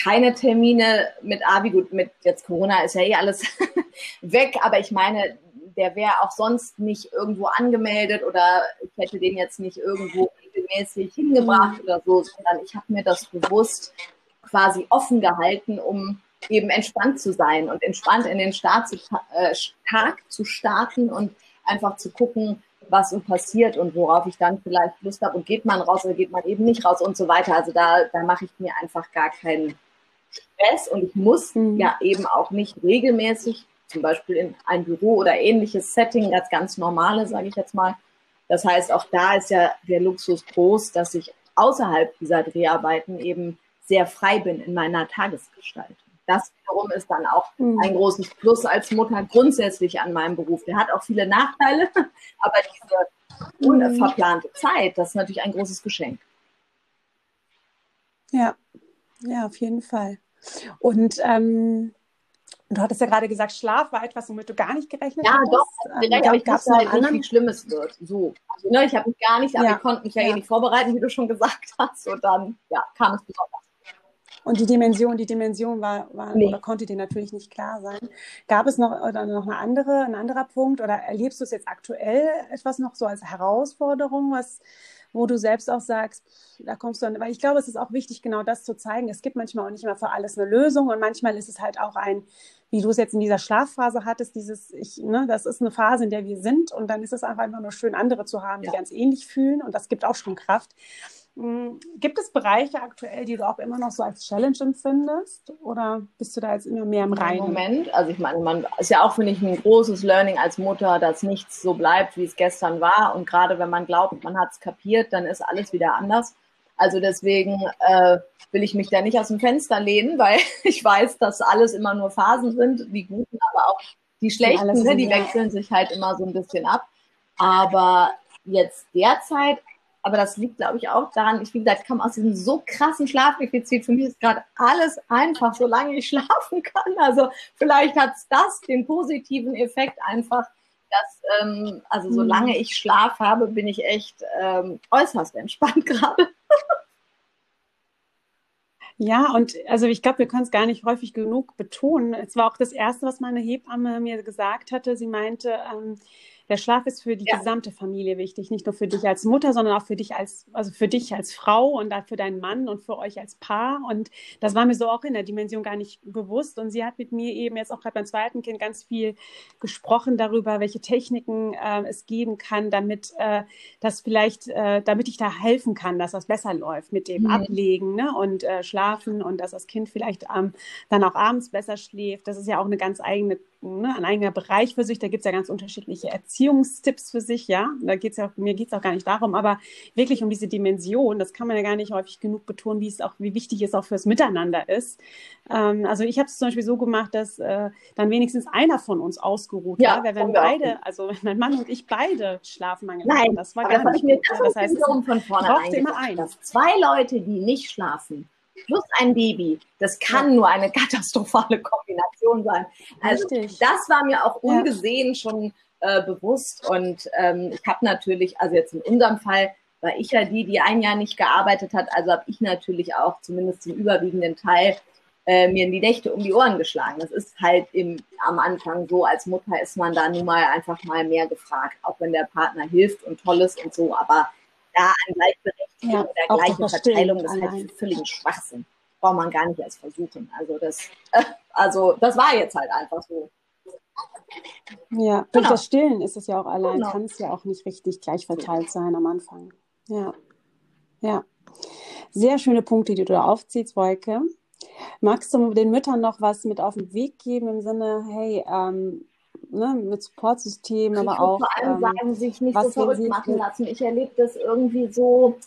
keine Termine mit Abi. Gut, mit jetzt Corona ist ja eh alles (laughs) weg, aber ich meine, der wäre auch sonst nicht irgendwo angemeldet oder ich hätte den jetzt nicht irgendwo regelmäßig hingebracht mhm. oder so, sondern ich habe mir das bewusst quasi offen gehalten, um eben entspannt zu sein und entspannt in den Start zu, äh, Tag zu starten und einfach zu gucken, was so passiert und worauf ich dann vielleicht Lust habe und geht man raus oder geht man eben nicht raus und so weiter. Also da, da mache ich mir einfach gar keinen Stress und ich muss mhm. ja eben auch nicht regelmäßig, zum Beispiel in ein Büro oder ähnliches Setting, das ganz normale, sage ich jetzt mal. Das heißt, auch da ist ja der Luxus groß, dass ich außerhalb dieser Dreharbeiten eben sehr frei bin in meiner Tagesgestaltung. Das wiederum ist dann auch mhm. ein großes Plus als Mutter grundsätzlich an meinem Beruf. Der hat auch viele Nachteile, (laughs) aber diese mhm. unverplante Zeit, das ist natürlich ein großes Geschenk.
Ja, ja, auf jeden Fall. Und ähm, du hattest ja gerade gesagt, Schlaf war etwas, womit du gar nicht gerechnet
ja,
hattest.
Ja, doch. Also direkt, ähm, aber ich wusste halt nicht, wie schlimm es wird. So. Also, ne, ich habe mich gar nicht, aber ja. ich konnte mich ja, ja eh nicht vorbereiten, wie du schon gesagt hast. Und dann ja, kam es besonders.
Und die Dimension, die Dimension war, war nee. oder konnte dir natürlich nicht klar sein. Gab es noch oder noch eine andere, ein anderer Punkt oder erlebst du es jetzt aktuell etwas noch so als Herausforderung, was wo du selbst auch sagst, da kommst du an, weil ich glaube, es ist auch wichtig, genau das zu zeigen. Es gibt manchmal auch nicht immer für alles eine Lösung und manchmal ist es halt auch ein, wie du es jetzt in dieser Schlafphase hattest, dieses, ich, ne, das ist eine Phase, in der wir sind und dann ist es einfach nur schön, andere zu haben, die ja. ganz ähnlich fühlen und das gibt auch schon Kraft. Hm, gibt es Bereiche aktuell, die du auch immer noch so als Challenge empfindest? Oder bist du da jetzt immer mehr im Reinen?
Moment, also ich meine, man ist ja auch, finde ich, ein großes Learning als Mutter, dass nichts so bleibt, wie es gestern war. Und gerade wenn man glaubt, man hat es kapiert, dann ist alles wieder anders. Also deswegen äh, will ich mich da nicht aus dem Fenster lehnen, (laughs) weil ich weiß, dass alles immer nur Phasen sind, die guten, aber auch die schlechten, ne, die wechseln sich halt immer so ein bisschen ab. Aber jetzt derzeit aber das liegt, glaube ich, auch daran, ich, wie gesagt, komme aus diesem so krassen Schlafdefizit. Für mich ist gerade alles einfach, solange ich (laughs) schlafen kann. Also vielleicht hat es das den positiven Effekt einfach, dass, ähm, also solange mhm. ich Schlaf habe, bin ich echt ähm, äußerst entspannt (laughs) gerade.
Ja, und also ich glaube, wir können es gar nicht häufig genug betonen. Es war auch das Erste, was meine Hebamme mir gesagt hatte. Sie meinte, ähm, der Schlaf ist für die ja. gesamte Familie wichtig, nicht nur für dich als Mutter, sondern auch für dich als, also für dich als Frau und dann für deinen Mann und für euch als Paar. Und das war mir so auch in der Dimension gar nicht bewusst. Und sie hat mit mir eben jetzt auch gerade beim zweiten Kind ganz viel gesprochen darüber, welche Techniken äh, es geben kann, damit äh, das vielleicht, äh, damit ich da helfen kann, dass das besser läuft mit dem mhm. Ablegen ne? und äh, Schlafen und dass das Kind vielleicht ähm, dann auch abends besser schläft. Das ist ja auch eine ganz eigene ne, ein eigener Bereich für sich. Da gibt es ja ganz unterschiedliche Erziehungstipps für sich, ja. Da geht's ja, mir geht es auch gar nicht darum, aber wirklich um diese Dimension, das kann man ja gar nicht häufig genug betonen, wie es auch, wie wichtig es auch fürs Miteinander ist. Ähm, also ich habe es zum Beispiel so gemacht, dass äh, dann wenigstens einer von uns ausgeruht ja, war, weil wenn beide, also mein Mann und ich beide Schlafmangel
Nein, hatten, das war gar nicht gut. Das heißt, es
von vornherein immer einen.
Zwei Leute, die nicht schlafen, plus ein Baby, das kann ja. nur eine (laughs) katastrophale Kombination sein. Also Richtig. das war mir auch ungesehen ja. schon äh, bewusst und ähm, ich habe natürlich, also jetzt in unserem Fall war ich ja die, die ein Jahr nicht gearbeitet hat, also habe ich natürlich auch zumindest zum überwiegenden Teil äh, mir in die Nächte um die Ohren geschlagen. Das ist halt im, am Anfang so, als Mutter ist man da nun mal einfach mal mehr gefragt, auch wenn der Partner hilft und toll ist und so, aber da an Gleichberechtigung ja, oder gleiche Verteilung, das ist halt völligen Schwachsinn. Braucht man gar nicht erst versuchen. Also das, (laughs) also das war jetzt halt einfach so.
Ja, durch genau. das Stillen ist es ja auch allein, genau. kann es ja auch nicht richtig gleich verteilt sein am Anfang. Ja, ja. Sehr schöne Punkte, die du da aufziehst, Wolke. Magst du den Müttern noch was mit auf den Weg geben im Sinne, hey, ähm, ne, mit Supportsystem, aber auch.
Vor allem ähm, sagen, sich nicht so verrückt machen lassen. Ich erlebe das irgendwie so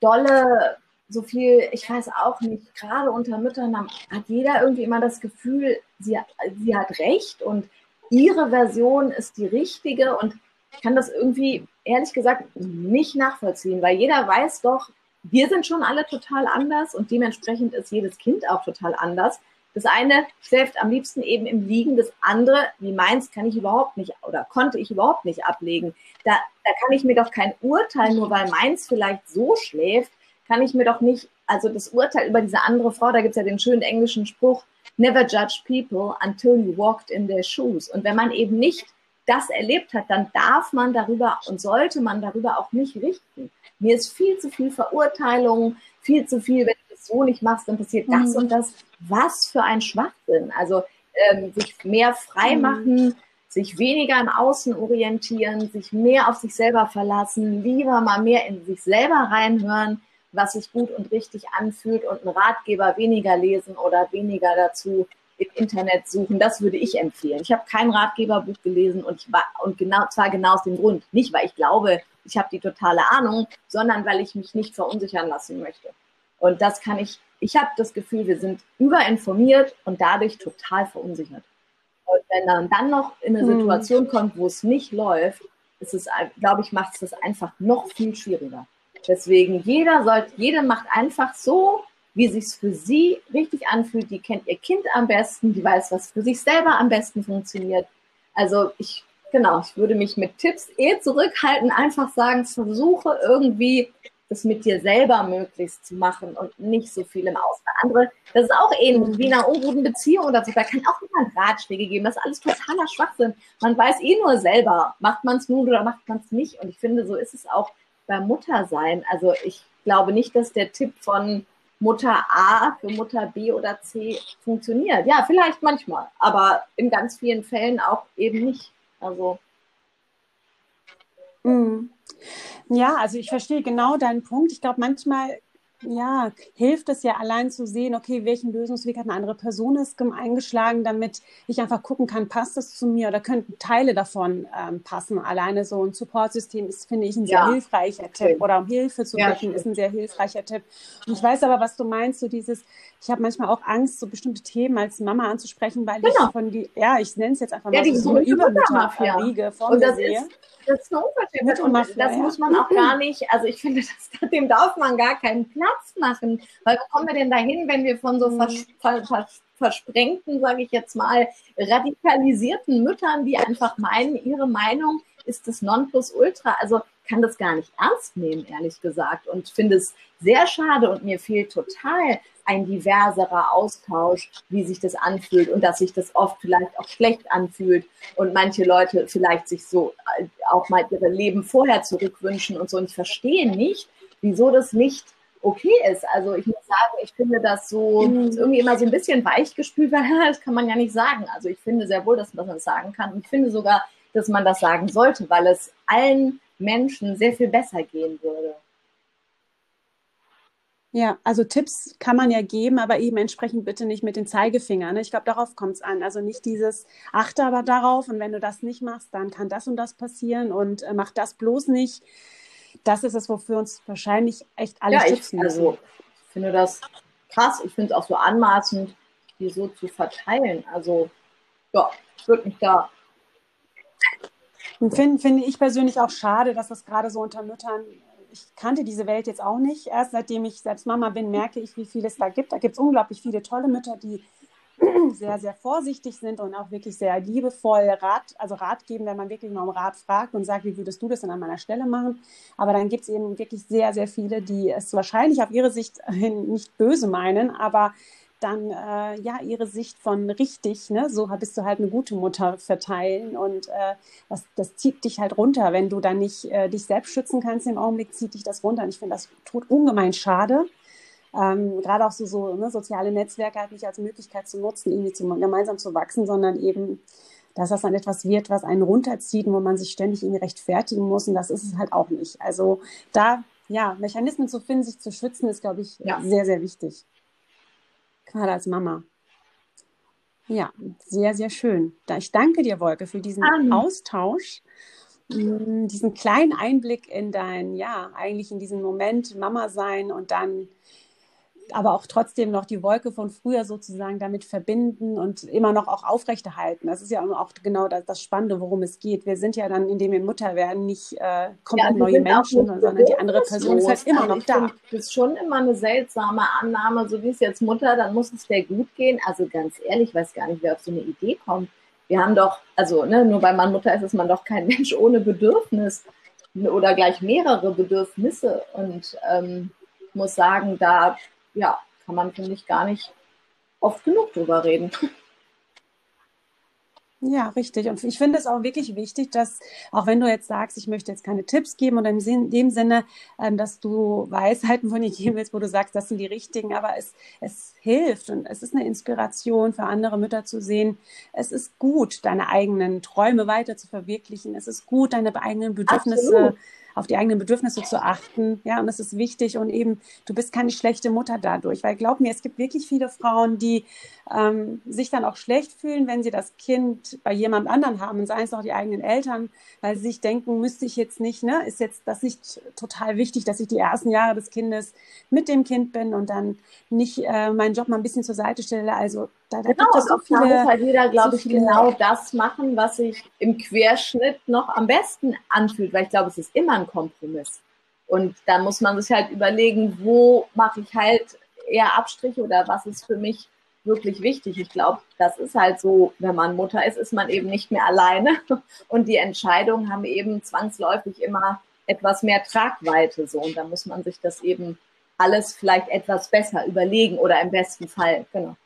dolle, so viel, ich weiß auch nicht, gerade unter Müttern hat jeder irgendwie immer das Gefühl, sie, sie hat recht und ihre Version ist die richtige und ich kann das irgendwie ehrlich gesagt nicht nachvollziehen, weil jeder weiß doch, wir sind schon alle total anders und dementsprechend ist jedes Kind auch total anders. Das eine schläft am liebsten eben im Liegen, das andere, wie meins, kann ich überhaupt nicht oder konnte ich überhaupt nicht ablegen. Da, da kann ich mir doch kein Urteil, nur weil meins vielleicht so schläft, kann ich mir doch nicht, also das Urteil über diese andere Frau, da gibt es ja den schönen englischen Spruch, never judge people until you walked in their shoes. Und wenn man eben nicht das erlebt hat, dann darf man darüber und sollte man darüber auch nicht richten. Mir ist viel zu viel Verurteilung, viel zu viel, wenn du das so nicht machst, dann passiert das mhm. und das. Was für ein Schwachsinn. Also ähm, sich mehr frei mhm. machen, sich weniger im Außen orientieren, sich mehr auf sich selber verlassen, lieber mal mehr in sich selber reinhören, was sich gut und richtig anfühlt und einen Ratgeber weniger lesen oder weniger dazu im Internet suchen. Das würde ich empfehlen. Ich habe kein Ratgeberbuch gelesen und ich war und genau zwar genau aus dem Grund, nicht weil ich glaube, ich habe die totale Ahnung, sondern weil ich mich nicht verunsichern lassen möchte. Und das kann ich, ich habe das Gefühl, wir sind überinformiert und dadurch total verunsichert. Und wenn man dann noch in eine hm. Situation kommt, wo es nicht läuft, ist es, glaube ich, macht es das einfach noch viel schwieriger. Deswegen jeder sollte, jeder macht einfach so, wie sich für sie richtig anfühlt. Die kennt ihr Kind am besten, die weiß, was für sich selber am besten funktioniert. Also ich Genau, ich würde mich mit Tipps eh zurückhalten, einfach sagen, versuche irgendwie das mit dir selber möglichst zu machen und nicht so viel im Außen. Andere, das ist auch ähnlich wie in einer unguten Beziehung oder so. Da kann auch niemand Ratschläge geben. Das ist alles totaler Schwachsinn. Man weiß eh nur selber, macht man es nun oder macht man es nicht. Und ich finde, so ist es auch beim Muttersein. Also ich glaube nicht, dass der Tipp von Mutter A für Mutter B oder C funktioniert. Ja, vielleicht manchmal, aber in ganz vielen Fällen auch eben nicht. Also.
Mhm. Ja, also ich verstehe genau deinen Punkt. Ich glaube, manchmal ja, hilft es ja allein zu sehen, okay, welchen Lösungsweg hat eine andere Person eingeschlagen, damit ich einfach gucken kann, passt das zu mir oder könnten Teile davon ähm, passen. Alleine so ein Supportsystem ist, finde ich, ein sehr ja. hilfreicher Tipp oder um Hilfe zu ja, bitten, ist ein sehr hilfreicher Tipp. Und ich weiß aber, was du meinst, so dieses, ich habe manchmal auch Angst, so bestimmte Themen als Mama anzusprechen, weil genau. ich von die, ja, ich nenne es jetzt einfach mal ja, so eine Übermütterriege
vor mir sehe. Ist, das ist eine Unverschämtheit und das muss man auch gar nicht, also ich finde, (laughs) das, dem darf man gar keinen Platz machen, weil wo kommen wir denn dahin, wenn wir von so mhm. vers, vers, vers, versprengten, sage ich jetzt mal, radikalisierten Müttern, die einfach meinen, ihre Meinung ist das Nonplusultra, also kann das gar nicht ernst nehmen, ehrlich gesagt, und finde es sehr schade und mir fehlt total ein diverserer Austausch, wie sich das anfühlt und dass sich das oft vielleicht auch schlecht anfühlt und manche Leute vielleicht sich so äh, auch mal ihre Leben vorher zurückwünschen und so. Und ich verstehe nicht, wieso das nicht okay ist. Also ich muss sagen, ich finde das so mhm. irgendwie immer so ein bisschen weichgespült, (laughs) weil das kann man ja nicht sagen. Also ich finde sehr wohl, dass man das sagen kann. Und ich finde sogar, dass man das sagen sollte, weil es allen Menschen sehr viel besser gehen würde.
Ja, also Tipps kann man ja geben, aber eben entsprechend bitte nicht mit den Zeigefingern. Ne? Ich glaube, darauf kommt es an. Also nicht dieses, achte aber darauf und wenn du das nicht machst, dann kann das und das passieren und äh, mach das bloß nicht. Das ist es, wofür uns wahrscheinlich echt alle
ja, schützen müssen. Also, ich finde das krass. Ich finde es auch so anmaßend, die so zu verteilen. Also, ja, ich würde mich da.
Finde find ich persönlich auch schade, dass das gerade so unter Müttern ich kannte diese Welt jetzt auch nicht. Erst seitdem ich selbst Mama bin, merke ich, wie viel es da gibt. Da gibt es unglaublich viele tolle Mütter, die sehr, sehr vorsichtig sind und auch wirklich sehr liebevoll Rat, also Rat geben, wenn man wirklich mal um Rat fragt und sagt, wie würdest du das denn an meiner Stelle machen? Aber dann gibt es eben wirklich sehr, sehr viele, die es wahrscheinlich auf ihre Sicht (laughs) nicht böse meinen, aber dann äh, ja ihre Sicht von richtig, ne, so bist du halt eine gute Mutter verteilen und äh, das, das zieht dich halt runter, wenn du dann nicht äh, dich selbst schützen kannst im Augenblick, zieht dich das runter und ich finde das tut ungemein schade. Ähm, gerade auch so, so ne, soziale Netzwerke halt nicht als Möglichkeit zu nutzen, irgendwie zu, gemeinsam zu wachsen, sondern eben dass das dann etwas wird, was einen runterzieht, wo man sich ständig irgendwie rechtfertigen muss. Und das ist es halt auch nicht. Also da, ja, Mechanismen zu finden, sich zu schützen, ist, glaube ich, ja. sehr, sehr wichtig. Gerade als Mama. Ja, sehr, sehr schön. Ich danke dir, Wolke, für diesen um. Austausch, mm, diesen kleinen Einblick in dein, ja, eigentlich in diesen Moment Mama sein und dann aber auch trotzdem noch die Wolke von früher sozusagen damit verbinden und immer noch auch aufrechterhalten. Das ist ja auch genau das, das Spannende, worum es geht. Wir sind ja dann, indem wir Mutter werden, nicht äh, komplett ja, neue Menschen, sondern die andere Person ist halt immer noch da.
Das ist schon immer eine seltsame Annahme, so wie es jetzt Mutter, dann muss es dir gut gehen. Also ganz ehrlich, ich weiß gar nicht, wer auf so eine Idee kommt. Wir haben doch, also ne, nur weil man Mutter ist, ist man doch kein (laughs) Mensch ohne Bedürfnis oder gleich mehrere Bedürfnisse. Und ähm, muss sagen, da ja, kann man, finde ich, gar nicht oft genug drüber reden. (laughs)
Ja, richtig. Und ich finde es auch wirklich wichtig, dass, auch wenn du jetzt sagst, ich möchte jetzt keine Tipps geben oder in dem Sinne, ähm, dass du Weisheiten von dir geben willst, wo du sagst, das sind die richtigen, aber es, es hilft und es ist eine Inspiration für andere Mütter zu sehen. Es ist gut, deine eigenen Träume weiter zu verwirklichen. Es ist gut, deine eigenen Bedürfnisse Absolut auf die eigenen Bedürfnisse zu achten. Ja, und das ist wichtig. Und eben, du bist keine schlechte Mutter dadurch. Weil glaub mir, es gibt wirklich viele Frauen, die ähm, sich dann auch schlecht fühlen, wenn sie das Kind bei jemand anderen haben, und seien es auch die eigenen Eltern, weil sie sich denken, müsste ich jetzt nicht, ne, ist jetzt das nicht total wichtig, dass ich die ersten Jahre des Kindes mit dem Kind bin und dann nicht äh, meinen Job mal ein bisschen zur Seite stelle. Also da, da
genau, gibt es so viele. Da muss halt jeder, glaube so ich, genau das machen, was sich im Querschnitt noch am besten anfühlt, weil ich glaube, es ist immer ein Kompromiss. Und da muss man sich halt überlegen, wo mache ich halt eher Abstriche oder was ist für mich wirklich wichtig. Ich glaube, das ist halt so, wenn man Mutter ist, ist man eben nicht mehr alleine. (laughs) Und die Entscheidungen haben eben zwangsläufig immer etwas mehr Tragweite. So. Und da muss man sich das eben alles vielleicht etwas besser überlegen oder im besten Fall, genau.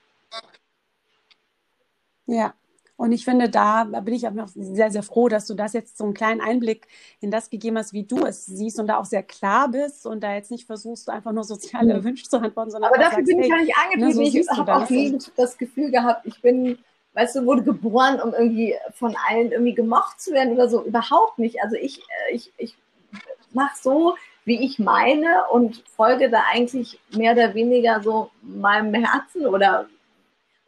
Ja, und ich finde, da bin ich auch noch sehr, sehr froh, dass du das jetzt so einen kleinen Einblick in das gegeben hast, wie du es siehst und da auch sehr klar bist und da jetzt nicht versuchst, einfach nur soziale mhm. Wünsche zu antworten, sondern
Aber dafür sagst, bin ich gar nicht angetreten. Ne, so ich habe auch nie das Gefühl gehabt, ich bin, weißt du, wurde geboren, um irgendwie von allen irgendwie gemocht zu werden oder so. Überhaupt nicht. Also ich, äh, ich, ich mache so, wie ich meine und folge da eigentlich mehr oder weniger so meinem Herzen oder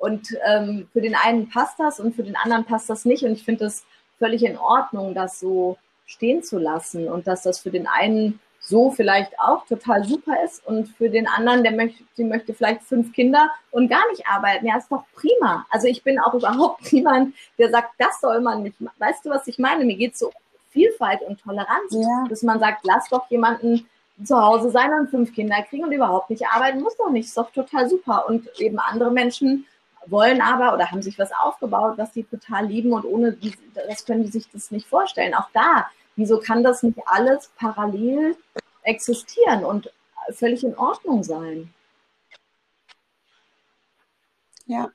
und ähm, für den einen passt das und für den anderen passt das nicht. Und ich finde es völlig in Ordnung, das so stehen zu lassen und dass das für den einen so vielleicht auch total super ist und für den anderen, der möchte, die möchte vielleicht fünf Kinder und gar nicht arbeiten. Ja, ist doch prima. Also ich bin auch (laughs) überhaupt niemand, der sagt, das soll man nicht. Weißt du, was ich meine? Mir geht es so um Vielfalt und Toleranz, ja. dass man sagt, lass doch jemanden zu Hause sein und fünf Kinder kriegen und überhaupt nicht arbeiten, muss doch nicht. Ist doch total super. Und eben andere Menschen wollen aber oder haben sich was aufgebaut, was sie total lieben und ohne die, das können die sich das nicht vorstellen. Auch da, wieso kann das nicht alles parallel existieren und völlig in Ordnung sein?
Ja,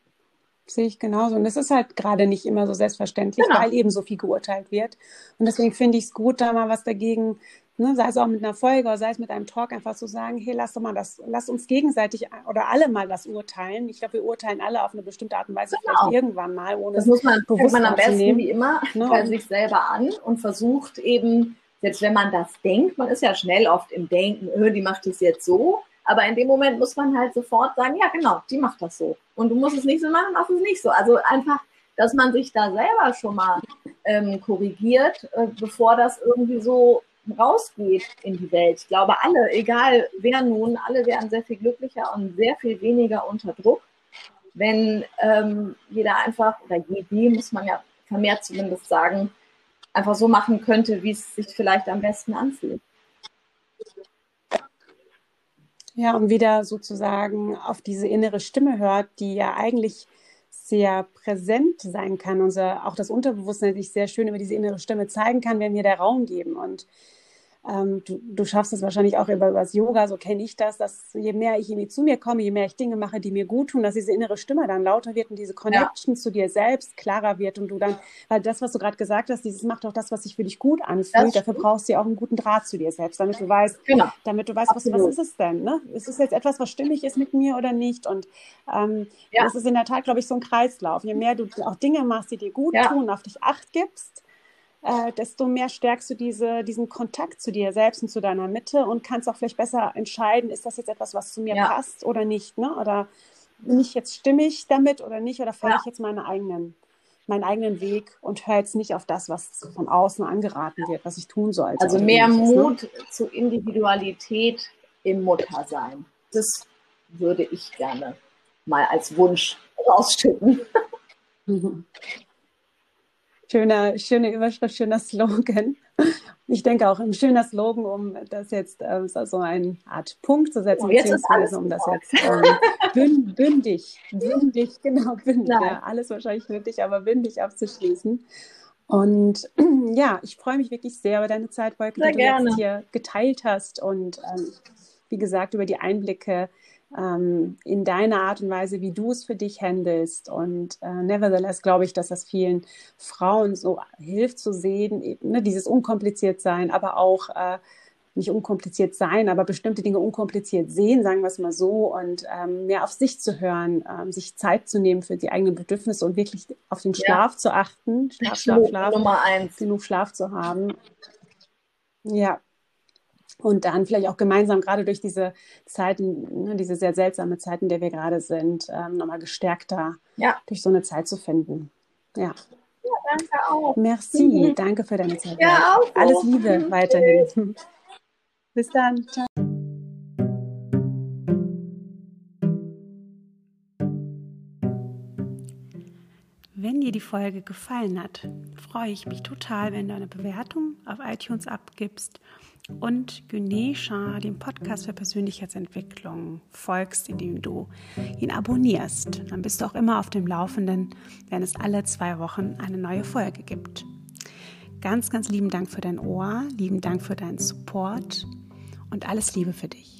sehe ich genauso. Und es ist halt gerade nicht immer so selbstverständlich, genau. weil eben so viel geurteilt wird. Und deswegen finde ich es gut, da mal was dagegen ne, sei es auch mit einer Folge oder sei es mit einem Talk, einfach zu sagen, hey, lass doch mal das, lass uns gegenseitig oder alle mal das urteilen. Ich glaube, wir urteilen alle auf eine bestimmte Art und Weise genau. vielleicht irgendwann mal, ohne
das muss man, bewusst man am besten wie immer ne? bei sich selber an und versucht eben, selbst wenn man das denkt, man ist ja schnell oft im Denken, öh, die macht es jetzt so, aber in dem Moment muss man halt sofort sagen, ja genau, die macht das so. Und du musst es nicht so machen, mach es nicht so. Also einfach, dass man sich da selber schon mal ähm, korrigiert, äh, bevor das irgendwie so rausgeht in die Welt. Ich glaube, alle, egal wer nun, alle wären sehr viel glücklicher und sehr viel weniger unter Druck, wenn ähm, jeder einfach, oder jede, muss man ja vermehrt zumindest sagen, einfach so machen könnte, wie es sich vielleicht am besten anfühlt.
Ja, und wieder sozusagen auf diese innere Stimme hört, die ja eigentlich sehr präsent sein kann. Unser, auch das Unterbewusstsein sich sehr schön über diese innere Stimme zeigen kann, wenn wir der Raum geben. Und ähm, du, du schaffst es wahrscheinlich auch über, über das Yoga, so kenne ich das, dass je mehr ich irgendwie zu mir komme, je mehr ich Dinge mache, die mir gut tun, dass diese innere Stimme dann lauter wird und diese Connection ja. zu dir selbst klarer wird und du dann, weil das, was du gerade gesagt hast, dieses macht auch das, was sich für dich gut anfühlt, dafür brauchst du ja auch einen guten Draht zu dir selbst, damit du weißt, genau. damit du weißt, was, was ist es denn? Ne? Ist es jetzt etwas, was stimmig ist mit mir oder nicht? Und ähm, ja. das ist in der Tat, glaube ich, so ein Kreislauf. Je mehr du auch Dinge machst, die dir gut ja. tun, auf dich acht gibst, äh, desto mehr stärkst du diese, diesen Kontakt zu dir selbst und zu deiner Mitte und kannst auch vielleicht besser entscheiden, ist das jetzt etwas, was zu mir ja. passt oder nicht, ne? Oder bin ich jetzt stimmig damit oder nicht? Oder fahre ja. ich jetzt meine eigenen, meinen eigenen Weg und höre jetzt nicht auf das, was von außen angeraten wird, was ich tun sollte.
Also mehr Mut ne? zu Individualität im Muttersein. Das würde ich gerne mal als Wunsch rausschütten.
Mhm. Schöner, schöne Überschrift, schöner Slogan. Ich denke auch ein schöner Slogan, um das jetzt äh, so eine Art Punkt zu setzen, oh, beziehungsweise um das jetzt ähm, bündig, bündig, genau, bündig, ja, alles wahrscheinlich nötig, aber bündig abzuschließen. Und (clears throat) ja, ich freue mich wirklich sehr über deine Zeit, Wolke, die du jetzt hier geteilt hast und ähm, wie gesagt, über die Einblicke ähm, in deiner Art und Weise, wie du es für dich handelst. Und äh, nevertheless glaube ich, dass das vielen Frauen so hilft zu sehen, eben, ne, dieses unkompliziert sein, aber auch äh, nicht unkompliziert sein, aber bestimmte Dinge unkompliziert sehen, sagen wir es mal so, und ähm, mehr auf sich zu hören, ähm, sich Zeit zu nehmen für die eigenen Bedürfnisse und wirklich auf den Schlaf ja. zu achten, Schlaf, Schlaf, Schlaf, Nummer eins. genug Schlaf zu haben. Ja, und dann vielleicht auch gemeinsam gerade durch diese Zeiten, ne, diese sehr seltsame Zeiten, in der wir gerade sind, ähm, nochmal gestärkter ja. durch so eine Zeit zu finden. Ja.
Ja, danke auch.
Merci, danke für deine Zeit. Ja, auch. Alles Liebe weiterhin. (laughs) Bis dann. Ciao. Dir die Folge gefallen hat, freue ich mich total, wenn du eine Bewertung auf iTunes abgibst und Gynesha, dem Podcast für Persönlichkeitsentwicklung, folgst, indem du ihn abonnierst. Dann bist du auch immer auf dem Laufenden, wenn es alle zwei Wochen eine neue Folge gibt. Ganz, ganz lieben Dank für dein Ohr, lieben Dank für deinen Support und alles Liebe für dich.